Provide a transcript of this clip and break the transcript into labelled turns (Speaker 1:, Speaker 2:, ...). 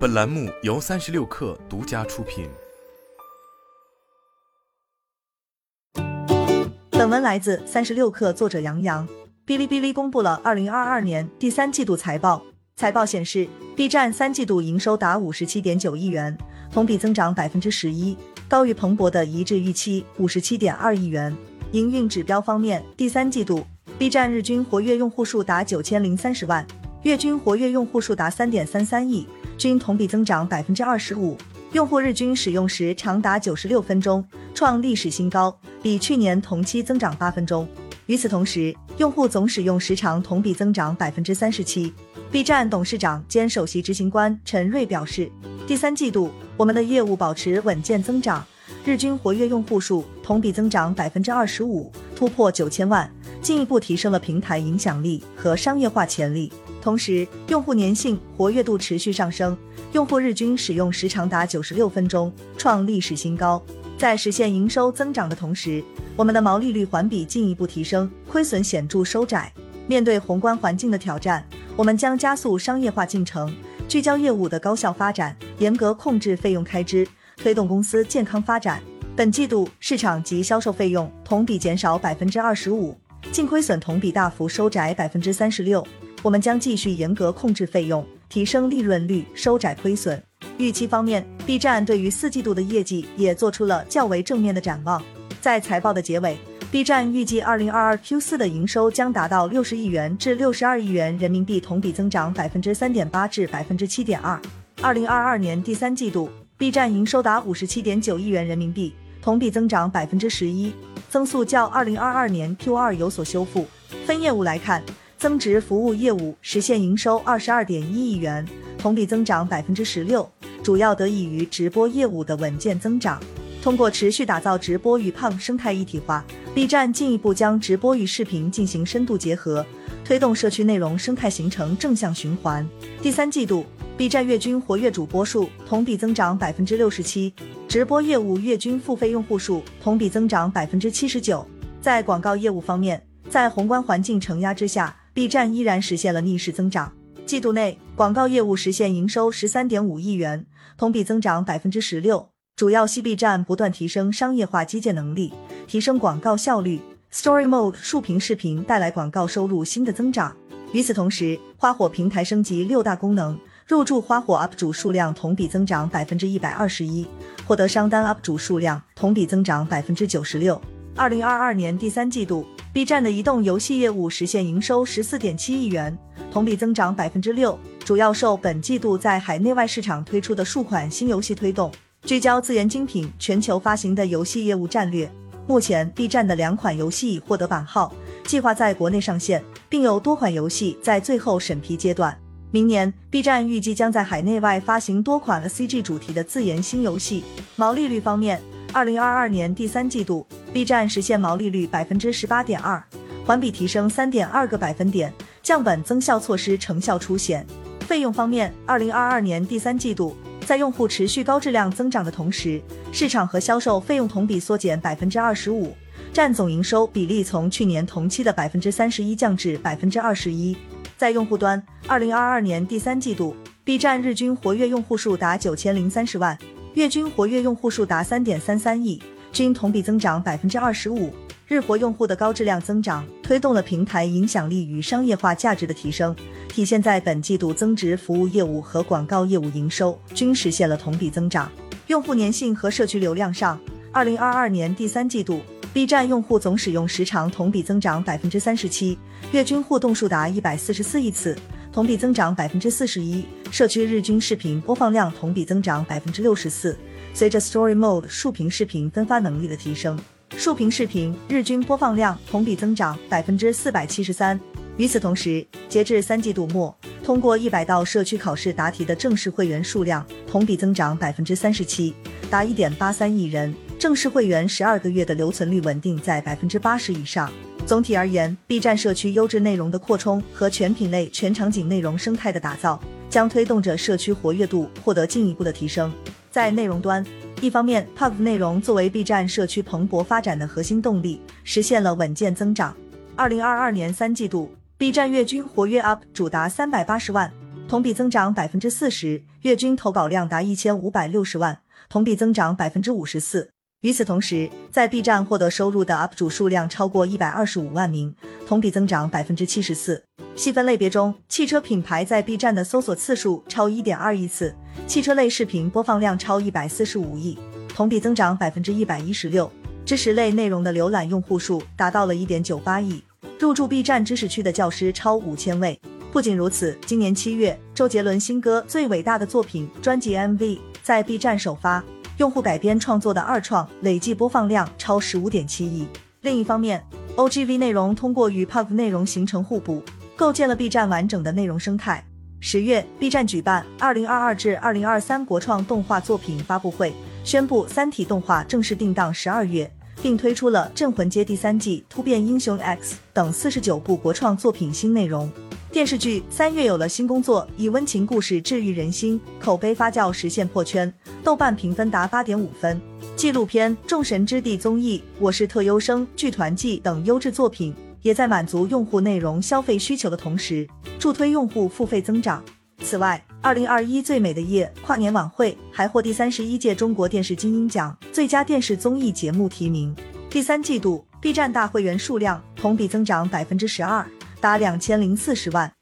Speaker 1: 本栏目由三十六氪独家出品。
Speaker 2: 本文来自三十六氪，作者杨洋。哔哩哔哩公布了二零二二年第三季度财报，财报显示，B 站三季度营收达五十七点九亿元，同比增长百分之十一，高于彭博的一致预期五十七点二亿元。营运指标方面，第三季度 B 站日均活跃用户数达九千零三十万。月均活跃用户数达三点三三亿，均同比增长百分之二十五，用户日均使用时长达九十六分钟，创历史新高，比去年同期增长八分钟。与此同时，用户总使用时长同比增长百分之三十七。B 站董事长兼首席执行官陈瑞表示，第三季度我们的业务保持稳健增长，日均活跃用户数同比增长百分之二十五，突破九千万，进一步提升了平台影响力和商业化潜力。同时，用户粘性、活跃度持续上升，用户日均使用时长达九十六分钟，创历史新高。在实现营收增长的同时，我们的毛利率环比进一步提升，亏损显著收窄。面对宏观环境的挑战，我们将加速商业化进程，聚焦业务的高效发展，严格控制费用开支，推动公司健康发展。本季度市场及销售费用同比减少百分之二十五，净亏损同比大幅收窄百分之三十六。我们将继续严格控制费用，提升利润率，收窄亏损。预期方面，B 站对于四季度的业绩也做出了较为正面的展望。在财报的结尾，B 站预计二零二二 Q 四的营收将达到六十亿元至六十二亿元人民币，同比增长百分之三点八至百分之七点二。二零二二年第三季度，B 站营收达五十七点九亿元人民币，同比增长百分之十一，增速较二零二二年 Q 二有所修复。分业务来看。增值服务业务实现营收二十二点一亿元，同比增长百分之十六，主要得益于直播业务的稳健增长。通过持续打造直播与胖生态一体化，B 站进一步将直播与视频进行深度结合，推动社区内容生态形成正向循环。第三季度，B 站月均活跃主播数同比增长百分之六十七，直播业务月均付费用户数同比增长百分之七十九。在广告业务方面，在宏观环境承压之下。B 站依然实现了逆势增长。季度内，广告业务实现营收十三点五亿元，同比增长百分之十六。主要系 B 站不断提升商业化基建能力，提升广告效率。Story Mode 竖屏视频带来广告收入新的增长。与此同时，花火平台升级六大功能，入驻花火 UP 主数量同比增长百分之一百二十一，获得商单 UP 主数量同比增长百分之九十六。二零二二年第三季度。B 站的移动游戏业务实现营收十四点七亿元，同比增长百分之六，主要受本季度在海内外市场推出的数款新游戏推动。聚焦自研精品、全球发行的游戏业务战略，目前 B 站的两款游戏已获得版号，计划在国内上线，并有多款游戏在最后审批阶段。明年，B 站预计将在海内外发行多款 CG 主题的自研新游戏。毛利率方面，二零二二年第三季度。B 站实现毛利率百分之十八点二，环比提升三点二个百分点，降本增效措施成效初显。费用方面，二零二二年第三季度，在用户持续高质量增长的同时，市场和销售费用同比缩减百分之二十五，占总营收比例从去年同期的百分之三十一降至百分之二十一。在用户端，二零二二年第三季度，B 站日均活跃用户数达九千零三十万，月均活跃用户数达三点三三亿。均同比增长百分之二十五，日活用户的高质量增长推动了平台影响力与商业化价值的提升，体现在本季度增值服务业务和广告业务营收均实现了同比增长。用户粘性和社区流量上，二零二二年第三季度，B 站用户总使用时长同比增长百分之三十七，月均互动数达一百四十四亿次，同比增长百分之四十一，社区日均视频播放量同比增长百分之六十四。随着 Story Mode 竖屏视频分发能力的提升，竖屏视频日均播放量同比增长百分之四百七十三。与此同时，截至三季度末，通过一百道社区考试答题的正式会员数量同比增长百分之三十七，达一点八三亿人。正式会员十二个月的留存率稳定在百分之八十以上。总体而言，B 站社区优质内容的扩充和全品类、全场景内容生态的打造，将推动着社区活跃度获得进一步的提升。在内容端，一方面，Pub 内容作为 B 站社区蓬勃发展的核心动力，实现了稳健增长。二零二二年三季度，B 站月均活跃 UP 主达三百八十万，同比增长百分之四十，月均投稿量达一千五百六十万，同比增长百分之五十四。与此同时，在 B 站获得收入的 UP 主数量超过一百二十五万名，同比增长百分之七十四。细分类别中，汽车品牌在 B 站的搜索次数超一点二亿次，汽车类视频播放量超一百四十五亿，同比增长百分之一百一十六。知识类内容的浏览用户数达到了一点九八亿，入驻 B 站知识区的教师超五千位。不仅如此，今年七月，周杰伦新歌《最伟大的作品》专辑 MV 在 B 站首发。用户改编创作的二创累计播放量超十五点七亿。另一方面，OGV 内容通过与 PUB 内容形成互补，构建了 B 站完整的内容生态。十月，B 站举办二零二二至二零二三国创动画作品发布会，宣布《三体》动画正式定档十二月，并推出了《镇魂街》第三季、《突变英雄 X》等四十九部国创作品新内容。电视剧三月有了新工作，以温情故事治愈人心，口碑发酵实现破圈，豆瓣评分达八点五分。纪录片《众神之地》综艺《我是特优生》剧团季等优质作品，也在满足用户内容消费需求的同时，助推用户付费增长。此外，二零二一最美的夜跨年晚会还获第三十一届中国电视金鹰奖最佳电视综艺节目提名。第三季度 B 站大会员数量同比增长百分之十二。达两千零四十万。